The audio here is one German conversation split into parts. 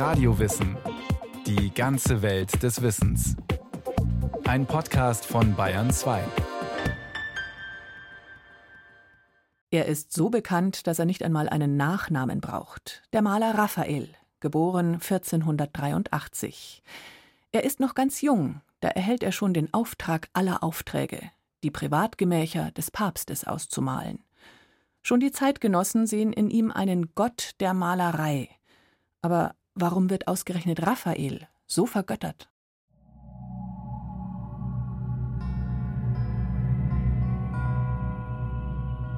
Radiowissen. Die ganze Welt des Wissens. Ein Podcast von Bayern 2. Er ist so bekannt, dass er nicht einmal einen Nachnamen braucht. Der Maler Raphael, geboren 1483. Er ist noch ganz jung, da erhält er schon den Auftrag aller Aufträge, die Privatgemächer des Papstes auszumalen. Schon die Zeitgenossen sehen in ihm einen Gott der Malerei. Aber warum wird ausgerechnet Raphael so vergöttert?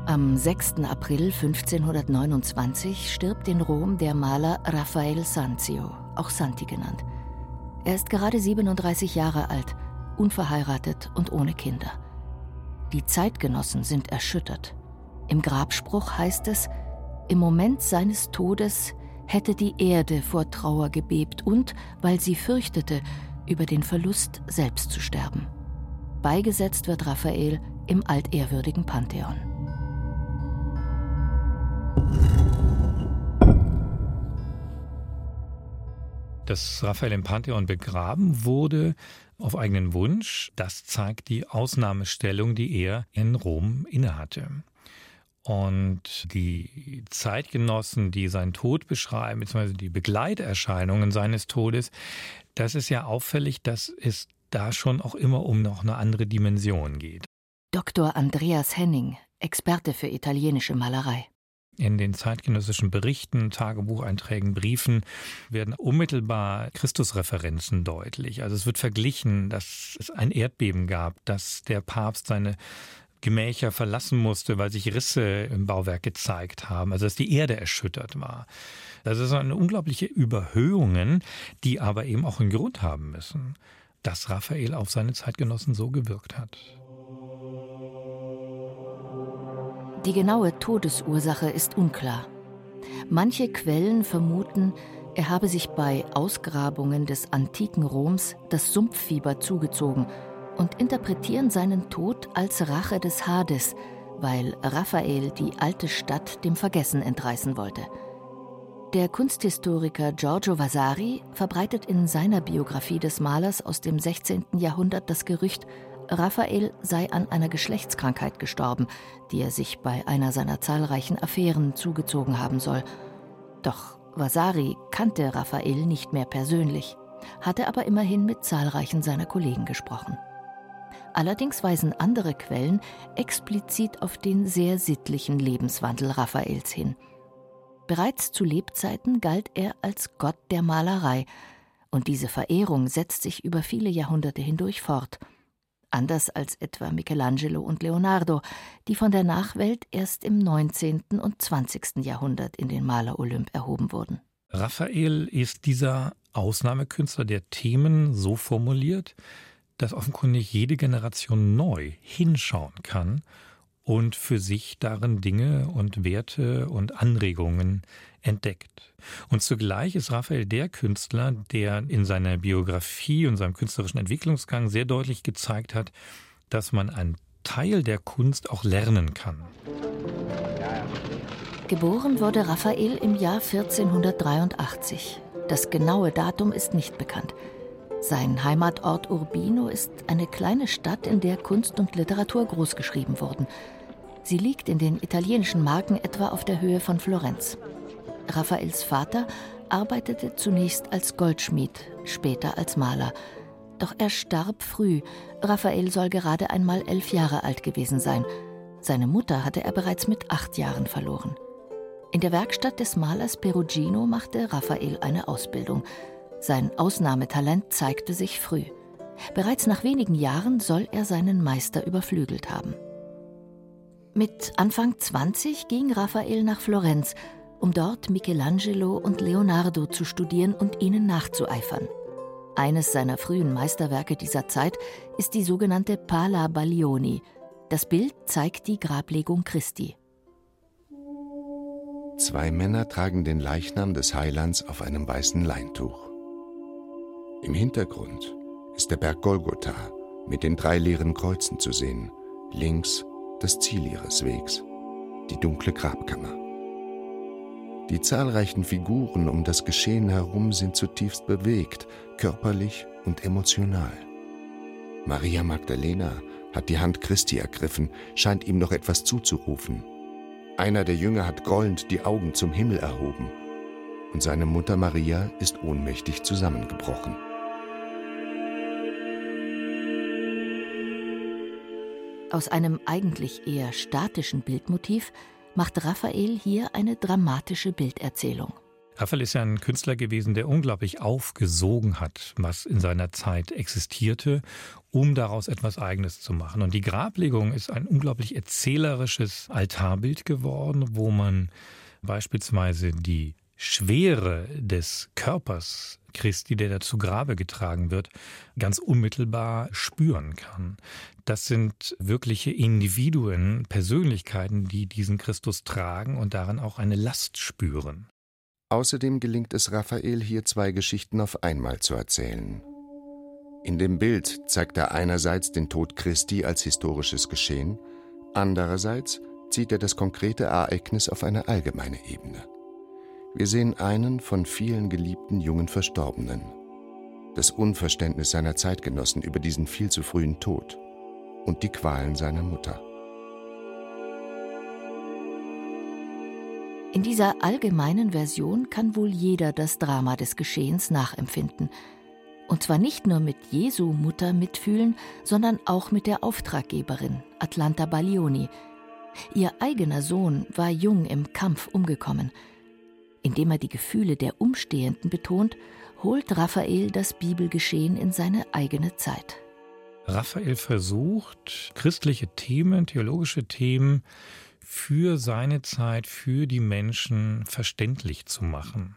Am 6. April 1529 stirbt in Rom der Maler Raphael Sanzio, auch Santi genannt. Er ist gerade 37 Jahre alt, unverheiratet und ohne Kinder. Die Zeitgenossen sind erschüttert. Im Grabspruch heißt es, im Moment seines Todes hätte die Erde vor Trauer gebebt und, weil sie fürchtete, über den Verlust selbst zu sterben. Beigesetzt wird Raphael im altehrwürdigen Pantheon. Dass Raphael im Pantheon begraben wurde, auf eigenen Wunsch, das zeigt die Ausnahmestellung, die er in Rom innehatte. Und die Zeitgenossen, die seinen Tod beschreiben, beziehungsweise die Begleiterscheinungen seines Todes, das ist ja auffällig, dass es da schon auch immer um noch eine andere Dimension geht. Dr. Andreas Henning, Experte für italienische Malerei. In den zeitgenössischen Berichten, Tagebucheinträgen, Briefen werden unmittelbar Christusreferenzen deutlich. Also es wird verglichen, dass es ein Erdbeben gab, dass der Papst seine Gemächer verlassen musste, weil sich Risse im Bauwerk gezeigt haben, also dass die Erde erschüttert war. Das sind unglaubliche Überhöhungen, die aber eben auch einen Grund haben müssen, dass Raphael auf seine Zeitgenossen so gewirkt hat. Die genaue Todesursache ist unklar. Manche Quellen vermuten, er habe sich bei Ausgrabungen des antiken Roms das Sumpffieber zugezogen und interpretieren seinen Tod als Rache des Hades, weil Raphael die alte Stadt dem Vergessen entreißen wollte. Der Kunsthistoriker Giorgio Vasari verbreitet in seiner Biografie des Malers aus dem 16. Jahrhundert das Gerücht, Raphael sei an einer Geschlechtskrankheit gestorben, die er sich bei einer seiner zahlreichen Affären zugezogen haben soll. Doch Vasari kannte Raphael nicht mehr persönlich, hatte aber immerhin mit zahlreichen seiner Kollegen gesprochen. Allerdings weisen andere Quellen explizit auf den sehr sittlichen Lebenswandel Raphaels hin. Bereits zu Lebzeiten galt er als Gott der Malerei, und diese Verehrung setzt sich über viele Jahrhunderte hindurch fort – anders als etwa Michelangelo und Leonardo, die von der Nachwelt erst im 19. und 20. Jahrhundert in den Maler-Olymp erhoben wurden. Raphael ist dieser Ausnahmekünstler, der Themen so formuliert, dass offenkundig jede Generation neu hinschauen kann und für sich darin Dinge und Werte und Anregungen entdeckt. Und zugleich ist Raphael der Künstler, der in seiner Biografie und seinem künstlerischen Entwicklungsgang sehr deutlich gezeigt hat, dass man einen Teil der Kunst auch lernen kann. Geboren wurde Raphael im Jahr 1483. Das genaue Datum ist nicht bekannt. Sein Heimatort Urbino ist eine kleine Stadt, in der Kunst und Literatur großgeschrieben wurden. Sie liegt in den italienischen Marken etwa auf der Höhe von Florenz. Raphaels Vater arbeitete zunächst als Goldschmied, später als Maler. Doch er starb früh. Raphael soll gerade einmal elf Jahre alt gewesen sein. Seine Mutter hatte er bereits mit acht Jahren verloren. In der Werkstatt des Malers Perugino machte Raphael eine Ausbildung. Sein Ausnahmetalent zeigte sich früh. Bereits nach wenigen Jahren soll er seinen Meister überflügelt haben. Mit Anfang 20 ging Raphael nach Florenz, um dort Michelangelo und Leonardo zu studieren und ihnen nachzueifern. Eines seiner frühen Meisterwerke dieser Zeit ist die sogenannte Pala Baglioni. Das Bild zeigt die Grablegung Christi. Zwei Männer tragen den Leichnam des Heilands auf einem weißen Leintuch. Im Hintergrund ist der Berg Golgotha mit den drei leeren Kreuzen zu sehen, links das Ziel ihres Wegs, die dunkle Grabkammer. Die zahlreichen Figuren um das Geschehen herum sind zutiefst bewegt, körperlich und emotional. Maria Magdalena hat die Hand Christi ergriffen, scheint ihm noch etwas zuzurufen. Einer der Jünger hat grollend die Augen zum Himmel erhoben. Und seine Mutter Maria ist ohnmächtig zusammengebrochen. Aus einem eigentlich eher statischen Bildmotiv macht Raphael hier eine dramatische Bilderzählung. Raphael ist ja ein Künstler gewesen, der unglaublich aufgesogen hat, was in seiner Zeit existierte, um daraus etwas Eigenes zu machen. Und die Grablegung ist ein unglaublich erzählerisches Altarbild geworden, wo man beispielsweise die Schwere des Körpers Christi, der da zu Grabe getragen wird, ganz unmittelbar spüren kann. Das sind wirkliche Individuen, Persönlichkeiten, die diesen Christus tragen und darin auch eine Last spüren. Außerdem gelingt es Raphael, hier zwei Geschichten auf einmal zu erzählen. In dem Bild zeigt er einerseits den Tod Christi als historisches Geschehen, andererseits zieht er das konkrete Ereignis auf eine allgemeine Ebene. Wir sehen einen von vielen geliebten jungen Verstorbenen. Das Unverständnis seiner Zeitgenossen über diesen viel zu frühen Tod und die Qualen seiner Mutter. In dieser allgemeinen Version kann wohl jeder das Drama des Geschehens nachempfinden. Und zwar nicht nur mit Jesu Mutter mitfühlen, sondern auch mit der Auftraggeberin, Atlanta Baglioni. Ihr eigener Sohn war jung im Kampf umgekommen – indem er die Gefühle der Umstehenden betont, holt Raphael das Bibelgeschehen in seine eigene Zeit. Raphael versucht, christliche Themen, theologische Themen für seine Zeit, für die Menschen verständlich zu machen.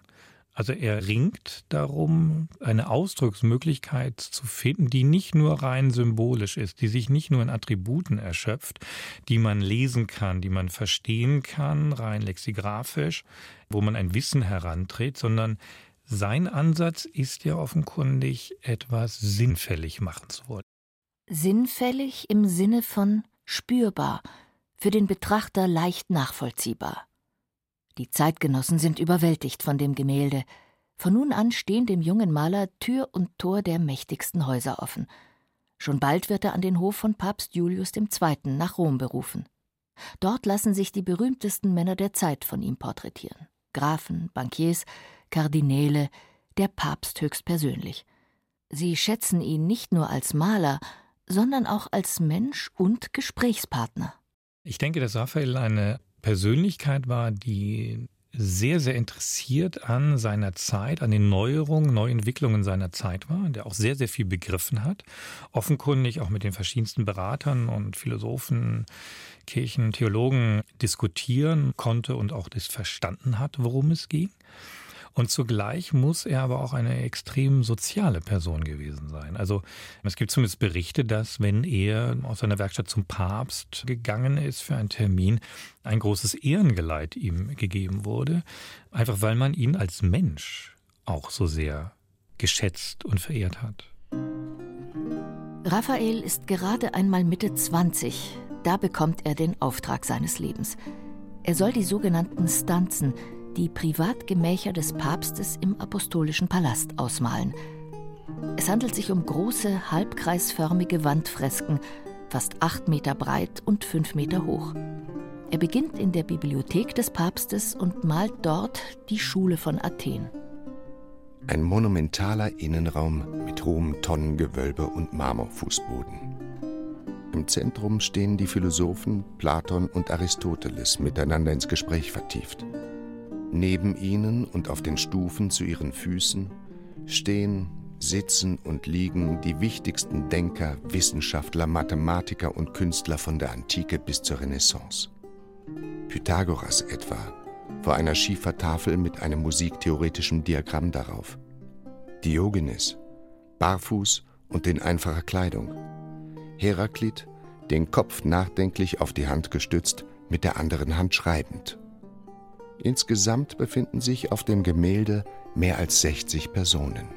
Also er ringt darum, eine Ausdrucksmöglichkeit zu finden, die nicht nur rein symbolisch ist, die sich nicht nur in Attributen erschöpft, die man lesen kann, die man verstehen kann, rein lexigraphisch, wo man ein Wissen heranträgt, sondern sein Ansatz ist ja offenkundig, etwas sinnfällig machen zu wollen. Sinnfällig im Sinne von spürbar, für den Betrachter leicht nachvollziehbar. Die Zeitgenossen sind überwältigt von dem Gemälde. Von nun an stehen dem jungen Maler Tür und Tor der mächtigsten Häuser offen. Schon bald wird er an den Hof von Papst Julius II. nach Rom berufen. Dort lassen sich die berühmtesten Männer der Zeit von ihm porträtieren. Grafen, Bankiers, Kardinäle, der Papst höchstpersönlich. Sie schätzen ihn nicht nur als Maler, sondern auch als Mensch und Gesprächspartner. Ich denke, dass Raphael eine Persönlichkeit war, die sehr, sehr interessiert an seiner Zeit, an den Neuerungen, Neuentwicklungen seiner Zeit war, der auch sehr, sehr viel begriffen hat, offenkundig auch mit den verschiedensten Beratern und Philosophen, Kirchen, Theologen diskutieren konnte und auch das verstanden hat, worum es ging. Und zugleich muss er aber auch eine extrem soziale Person gewesen sein. Also es gibt zumindest Berichte, dass wenn er aus seiner Werkstatt zum Papst gegangen ist für einen Termin, ein großes Ehrengeleit ihm gegeben wurde, einfach weil man ihn als Mensch auch so sehr geschätzt und verehrt hat. Raphael ist gerade einmal Mitte 20. Da bekommt er den Auftrag seines Lebens. Er soll die sogenannten Stanzen, die Privatgemächer des Papstes im Apostolischen Palast ausmalen. Es handelt sich um große, halbkreisförmige Wandfresken, fast acht Meter breit und fünf Meter hoch. Er beginnt in der Bibliothek des Papstes und malt dort die Schule von Athen. Ein monumentaler Innenraum mit hohem Tonnengewölbe und Marmorfußboden. Im Zentrum stehen die Philosophen Platon und Aristoteles miteinander ins Gespräch vertieft. Neben ihnen und auf den Stufen zu ihren Füßen stehen, sitzen und liegen die wichtigsten Denker, Wissenschaftler, Mathematiker und Künstler von der Antike bis zur Renaissance. Pythagoras etwa, vor einer Schiefertafel mit einem musiktheoretischen Diagramm darauf. Diogenes, barfuß und in einfacher Kleidung. Heraklit, den Kopf nachdenklich auf die Hand gestützt, mit der anderen Hand schreibend. Insgesamt befinden sich auf dem Gemälde mehr als 60 Personen.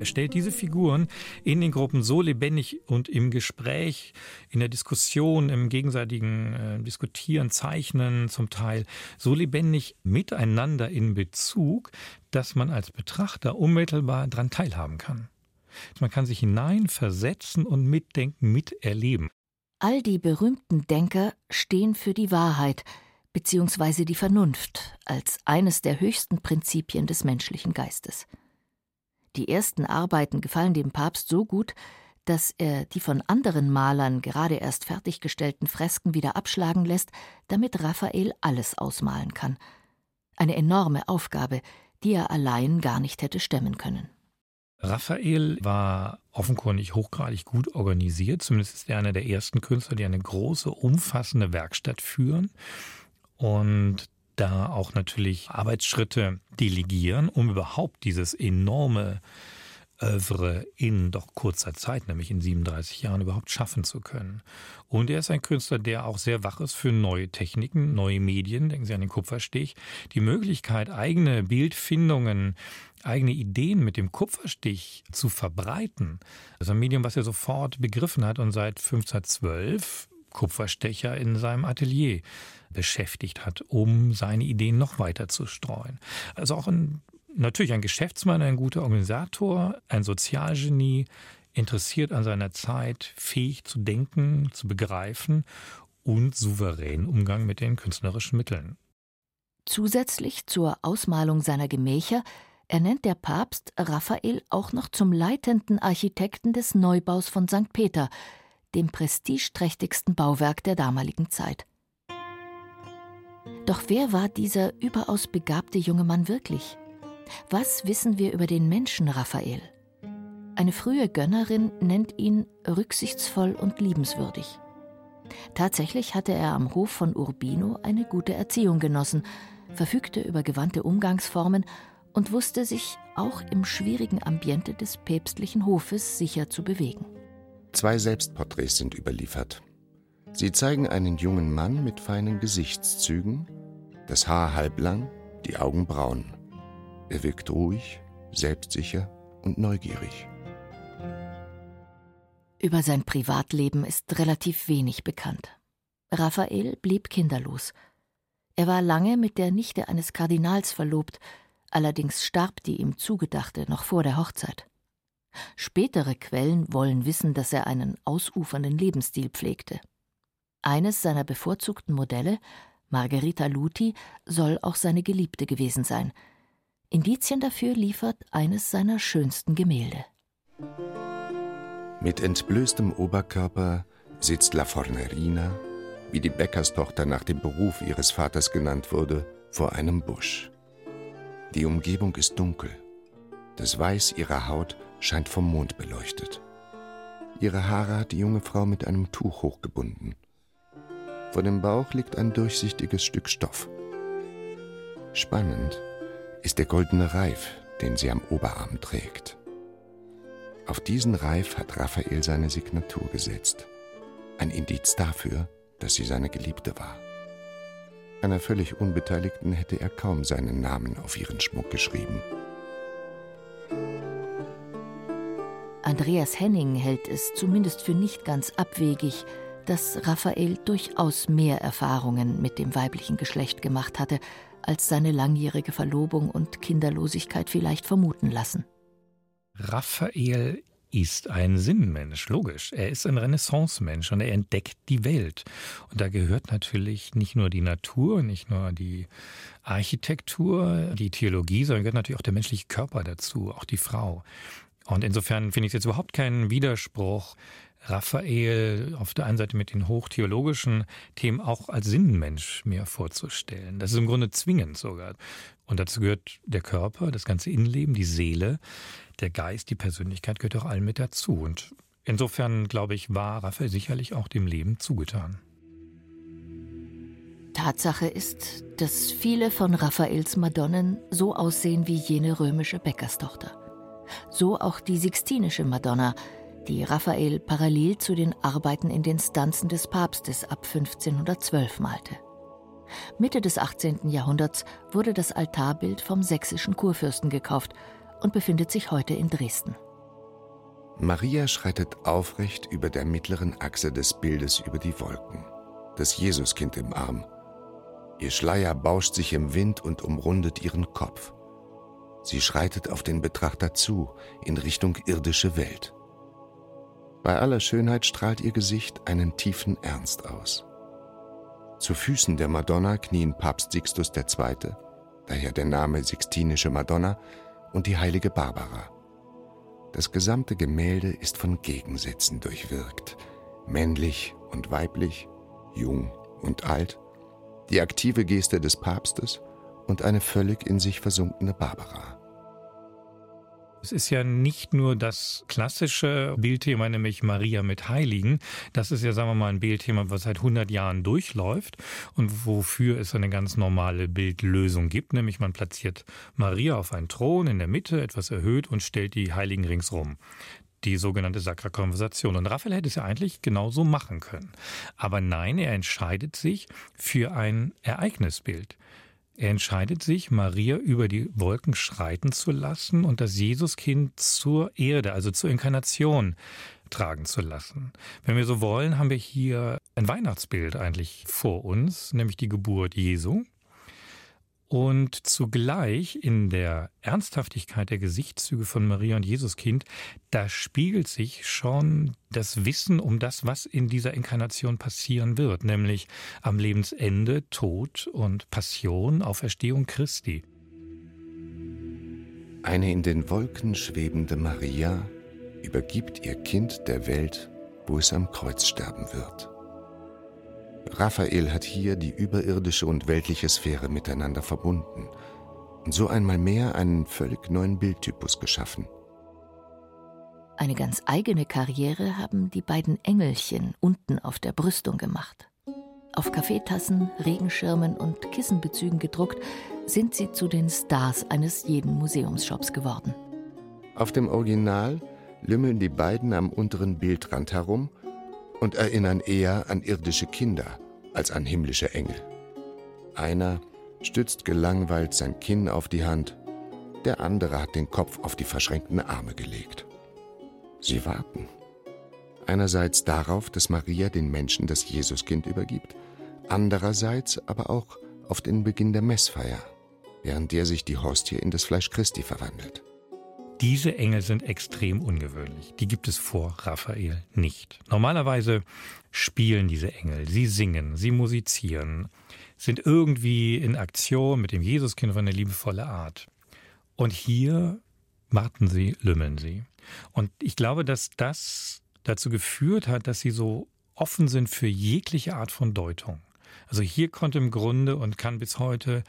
Er stellt diese Figuren in den Gruppen so lebendig und im Gespräch, in der Diskussion, im gegenseitigen äh, Diskutieren, Zeichnen zum Teil so lebendig miteinander in Bezug, dass man als Betrachter unmittelbar daran teilhaben kann. Man kann sich hineinversetzen und mitdenken, miterleben. All die berühmten Denker stehen für die Wahrheit bzw. die Vernunft als eines der höchsten Prinzipien des menschlichen Geistes. Die ersten Arbeiten gefallen dem Papst so gut, dass er die von anderen Malern gerade erst fertiggestellten Fresken wieder abschlagen lässt, damit Raphael alles ausmalen kann. Eine enorme Aufgabe, die er allein gar nicht hätte stemmen können. Raphael war offenkundig hochgradig gut organisiert. Zumindest ist er einer der ersten Künstler, die eine große, umfassende Werkstatt führen und da auch natürlich Arbeitsschritte delegieren, um überhaupt dieses enorme Övre in doch kurzer Zeit, nämlich in 37 Jahren, überhaupt schaffen zu können. Und er ist ein Künstler, der auch sehr wach ist für neue Techniken, neue Medien. Denken Sie an den Kupferstich. Die Möglichkeit, eigene Bildfindungen, eigene Ideen mit dem Kupferstich zu verbreiten. Das ist ein Medium, was er sofort begriffen hat und seit 1512 Kupferstecher in seinem Atelier beschäftigt hat, um seine Ideen noch weiter zu streuen. Also auch ein natürlich ein Geschäftsmann, ein guter Organisator, ein Sozialgenie, interessiert an seiner Zeit, fähig zu denken, zu begreifen und souverän Umgang mit den künstlerischen Mitteln. Zusätzlich zur Ausmalung seiner Gemächer ernennt der Papst Raphael auch noch zum leitenden Architekten des Neubaus von St. Peter, dem prestigeträchtigsten Bauwerk der damaligen Zeit. Doch wer war dieser überaus begabte junge Mann wirklich? Was wissen wir über den Menschen Raphael? Eine frühe Gönnerin nennt ihn rücksichtsvoll und liebenswürdig. Tatsächlich hatte er am Hof von Urbino eine gute Erziehung genossen, verfügte über gewandte Umgangsformen und wusste sich auch im schwierigen Ambiente des päpstlichen Hofes sicher zu bewegen. Zwei Selbstporträts sind überliefert. Sie zeigen einen jungen Mann mit feinen Gesichtszügen, das Haar halblang, die Augen braun. Er wirkt ruhig, selbstsicher und neugierig. Über sein Privatleben ist relativ wenig bekannt. Raphael blieb kinderlos. Er war lange mit der Nichte eines Kardinals verlobt, allerdings starb die ihm zugedachte noch vor der Hochzeit. Spätere Quellen wollen wissen, dass er einen ausufernden Lebensstil pflegte. Eines seiner bevorzugten Modelle, Margherita Luti, soll auch seine Geliebte gewesen sein – Indizien dafür liefert eines seiner schönsten Gemälde. Mit entblößtem Oberkörper sitzt La Fornerina, wie die Bäckerstochter nach dem Beruf ihres Vaters genannt wurde, vor einem Busch. Die Umgebung ist dunkel. Das Weiß ihrer Haut scheint vom Mond beleuchtet. Ihre Haare hat die junge Frau mit einem Tuch hochgebunden. Vor dem Bauch liegt ein durchsichtiges Stück Stoff. Spannend ist der goldene Reif, den sie am Oberarm trägt. Auf diesen Reif hat Raphael seine Signatur gesetzt. Ein Indiz dafür, dass sie seine Geliebte war. Einer völlig Unbeteiligten hätte er kaum seinen Namen auf ihren Schmuck geschrieben. Andreas Henning hält es zumindest für nicht ganz abwegig, dass Raphael durchaus mehr Erfahrungen mit dem weiblichen Geschlecht gemacht hatte, als seine langjährige Verlobung und Kinderlosigkeit vielleicht vermuten lassen. Raphael ist ein Sinnmensch, logisch. Er ist ein Renaissance-Mensch und er entdeckt die Welt. Und da gehört natürlich nicht nur die Natur, nicht nur die Architektur, die Theologie, sondern gehört natürlich auch der menschliche Körper dazu, auch die Frau. Und insofern finde ich es jetzt überhaupt keinen Widerspruch, Raphael auf der einen Seite mit den hochtheologischen Themen auch als Sinnenmensch mir vorzustellen. Das ist im Grunde zwingend sogar. Und dazu gehört der Körper, das ganze Innenleben, die Seele, der Geist, die Persönlichkeit gehört auch allen mit dazu. Und insofern, glaube ich, war Raphael sicherlich auch dem Leben zugetan. Tatsache ist, dass viele von Raphaels Madonnen so aussehen wie jene römische Bäckerstochter. So auch die Sixtinische Madonna, die Raphael parallel zu den Arbeiten in den Stanzen des Papstes ab 1512 malte. Mitte des 18. Jahrhunderts wurde das Altarbild vom sächsischen Kurfürsten gekauft und befindet sich heute in Dresden. Maria schreitet aufrecht über der mittleren Achse des Bildes über die Wolken, das Jesuskind im Arm. Ihr Schleier bauscht sich im Wind und umrundet ihren Kopf. Sie schreitet auf den Betrachter zu, in Richtung irdische Welt. Bei aller Schönheit strahlt ihr Gesicht einen tiefen Ernst aus. Zu Füßen der Madonna knien Papst Sixtus II., daher der Name Sixtinische Madonna, und die heilige Barbara. Das gesamte Gemälde ist von Gegensätzen durchwirkt, männlich und weiblich, jung und alt, die aktive Geste des Papstes und eine völlig in sich versunkene Barbara. Es ist ja nicht nur das klassische Bildthema, nämlich Maria mit Heiligen. Das ist ja, sagen wir mal, ein Bildthema, was seit 100 Jahren durchläuft und wofür es eine ganz normale Bildlösung gibt, nämlich man platziert Maria auf einen Thron in der Mitte, etwas erhöht und stellt die Heiligen ringsrum die sogenannte Sacra Konversation. Und Raphael hätte es ja eigentlich genauso machen können. Aber nein, er entscheidet sich für ein Ereignisbild. Er entscheidet sich, Maria über die Wolken schreiten zu lassen und das Jesuskind zur Erde, also zur Inkarnation tragen zu lassen. Wenn wir so wollen, haben wir hier ein Weihnachtsbild eigentlich vor uns, nämlich die Geburt Jesu. Und zugleich in der Ernsthaftigkeit der Gesichtszüge von Maria und Jesuskind, da spiegelt sich schon das Wissen um das, was in dieser Inkarnation passieren wird, nämlich am Lebensende Tod und Passion, Auferstehung Christi. Eine in den Wolken schwebende Maria übergibt ihr Kind der Welt, wo es am Kreuz sterben wird. Raphael hat hier die überirdische und weltliche Sphäre miteinander verbunden und so einmal mehr einen völlig neuen Bildtypus geschaffen. Eine ganz eigene Karriere haben die beiden Engelchen unten auf der Brüstung gemacht. Auf Kaffeetassen, Regenschirmen und Kissenbezügen gedruckt, sind sie zu den Stars eines jeden Museumsshops geworden. Auf dem Original lümmeln die beiden am unteren Bildrand herum und erinnern eher an irdische Kinder als an himmlische Engel. Einer stützt gelangweilt sein Kinn auf die Hand, der andere hat den Kopf auf die verschränkten Arme gelegt. Sie warten. Einerseits darauf, dass Maria den Menschen das Jesuskind übergibt, andererseits aber auch auf den Beginn der Messfeier, während der sich die Hostie in das Fleisch Christi verwandelt. Diese Engel sind extrem ungewöhnlich. Die gibt es vor Raphael nicht. Normalerweise spielen diese Engel, sie singen, sie musizieren, sind irgendwie in Aktion mit dem Jesuskind auf eine liebevolle Art. Und hier warten sie, lümmeln sie. Und ich glaube, dass das dazu geführt hat, dass sie so offen sind für jegliche Art von Deutung. Also hier konnte im Grunde und kann bis heute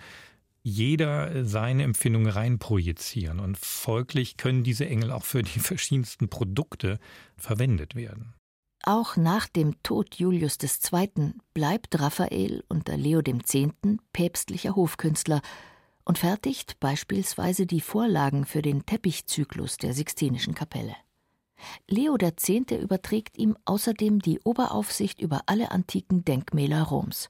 jeder seine Empfindungen reinprojizieren und folglich können diese Engel auch für die verschiedensten Produkte verwendet werden. Auch nach dem Tod Julius II. bleibt Raphael unter Leo X. päpstlicher Hofkünstler und fertigt beispielsweise die Vorlagen für den Teppichzyklus der Sixtinischen Kapelle. Leo X. überträgt ihm außerdem die Oberaufsicht über alle antiken Denkmäler Roms.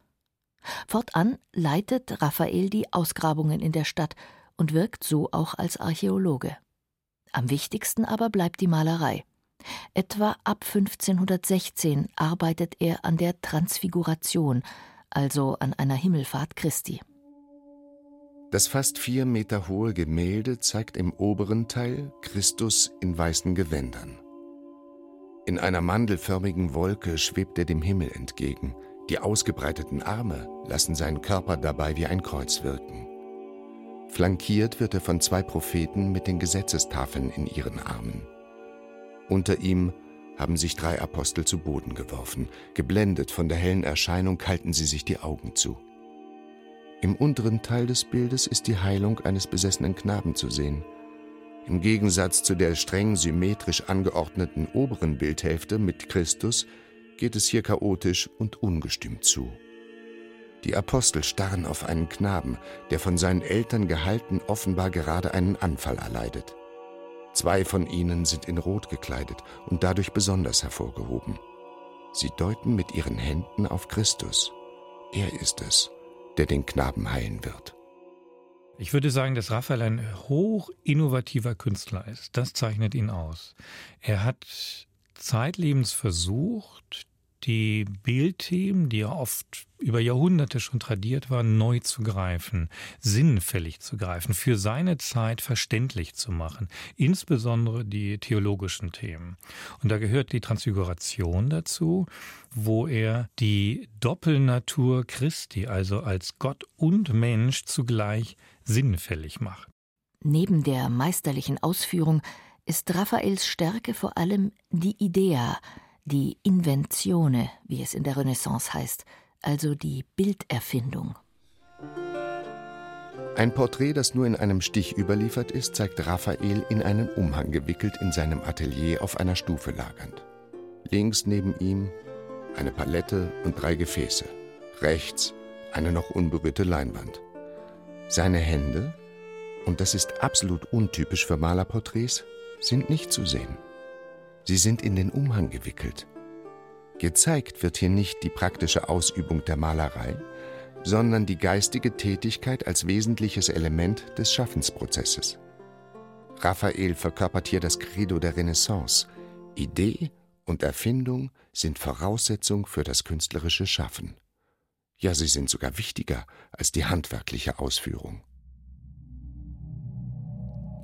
Fortan leitet Raphael die Ausgrabungen in der Stadt und wirkt so auch als Archäologe. Am wichtigsten aber bleibt die Malerei. Etwa ab 1516 arbeitet er an der Transfiguration, also an einer Himmelfahrt Christi. Das fast vier Meter hohe Gemälde zeigt im oberen Teil Christus in weißen Gewändern. In einer mandelförmigen Wolke schwebt er dem Himmel entgegen, die ausgebreiteten Arme lassen seinen Körper dabei wie ein Kreuz wirken. Flankiert wird er von zwei Propheten mit den Gesetzestafeln in ihren Armen. Unter ihm haben sich drei Apostel zu Boden geworfen. Geblendet von der hellen Erscheinung halten sie sich die Augen zu. Im unteren Teil des Bildes ist die Heilung eines besessenen Knaben zu sehen. Im Gegensatz zu der streng symmetrisch angeordneten oberen Bildhälfte mit Christus geht es hier chaotisch und ungestüm zu. Die Apostel starren auf einen Knaben, der von seinen Eltern gehalten offenbar gerade einen Anfall erleidet. Zwei von ihnen sind in Rot gekleidet und dadurch besonders hervorgehoben. Sie deuten mit ihren Händen auf Christus. Er ist es, der den Knaben heilen wird. Ich würde sagen, dass Raphael ein hoch innovativer Künstler ist. Das zeichnet ihn aus. Er hat zeitlebens versucht, die Bildthemen, die ja oft über Jahrhunderte schon tradiert waren, neu zu greifen, sinnfällig zu greifen, für seine Zeit verständlich zu machen, insbesondere die theologischen Themen. Und da gehört die Transfiguration dazu, wo er die Doppelnatur Christi, also als Gott und Mensch zugleich sinnfällig macht. Neben der meisterlichen Ausführung ist Raphaels Stärke vor allem die Idea, die Inventione, wie es in der Renaissance heißt, also die Bilderfindung. Ein Porträt, das nur in einem Stich überliefert ist, zeigt Raphael in einen Umhang gewickelt in seinem Atelier auf einer Stufe lagernd. Links neben ihm eine Palette und drei Gefäße. Rechts eine noch unberührte Leinwand. Seine Hände, und das ist absolut untypisch für Malerporträts, sind nicht zu sehen. Sie sind in den Umhang gewickelt. Gezeigt wird hier nicht die praktische Ausübung der Malerei, sondern die geistige Tätigkeit als wesentliches Element des Schaffensprozesses. Raphael verkörpert hier das Credo der Renaissance. Idee und Erfindung sind Voraussetzung für das künstlerische Schaffen. Ja, sie sind sogar wichtiger als die handwerkliche Ausführung.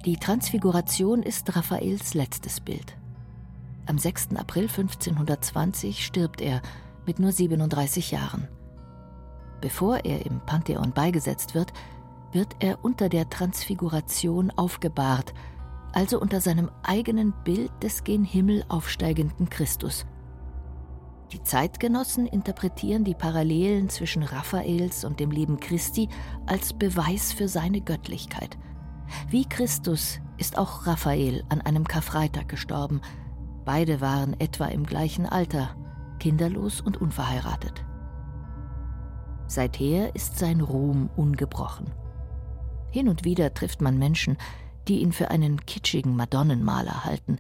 Die Transfiguration ist Raphaels letztes Bild. Am 6. April 1520 stirbt er mit nur 37 Jahren. Bevor er im Pantheon beigesetzt wird, wird er unter der Transfiguration aufgebahrt, also unter seinem eigenen Bild des gen Himmel aufsteigenden Christus. Die Zeitgenossen interpretieren die Parallelen zwischen Raphaels und dem Leben Christi als Beweis für seine Göttlichkeit. Wie Christus ist auch Raphael an einem Karfreitag gestorben, Beide waren etwa im gleichen Alter, kinderlos und unverheiratet. Seither ist sein Ruhm ungebrochen. Hin und wieder trifft man Menschen, die ihn für einen kitschigen Madonnenmaler halten,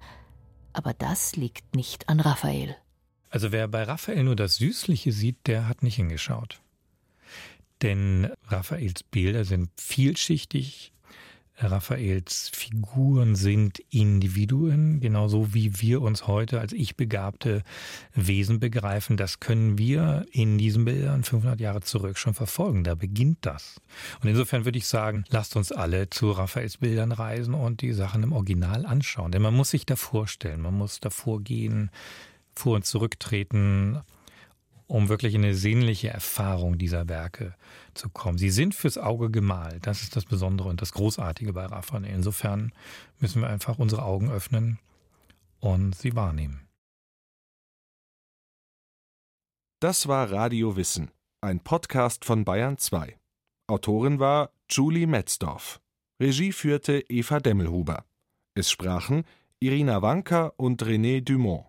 aber das liegt nicht an Raphael. Also wer bei Raphael nur das Süßliche sieht, der hat nicht hingeschaut. Denn Raphaels Bilder sind vielschichtig, Raphaels Figuren sind Individuen, genauso wie wir uns heute als ich begabte Wesen begreifen. Das können wir in diesen Bildern 500 Jahre zurück schon verfolgen. Da beginnt das. Und insofern würde ich sagen, lasst uns alle zu Raphaels Bildern reisen und die Sachen im Original anschauen. Denn man muss sich da vorstellen, man muss davor gehen, vor und zurücktreten, um wirklich in eine sinnliche Erfahrung dieser Werke zu kommen. Sie sind fürs Auge gemalt. Das ist das Besondere und das Großartige bei Raphael. Insofern müssen wir einfach unsere Augen öffnen und sie wahrnehmen. Das war Radio Wissen, ein Podcast von Bayern 2. Autorin war Julie Metzdorf. Regie führte Eva Demmelhuber. Es sprachen Irina Wanka und René Dumont.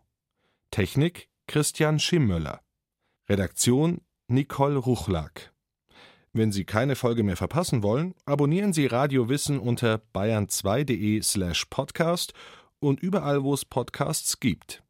Technik Christian Schimmöller. Redaktion Nicole Ruchlack. Wenn Sie keine Folge mehr verpassen wollen, abonnieren Sie Radio Wissen unter bayern2.de slash podcast und überall, wo es Podcasts gibt.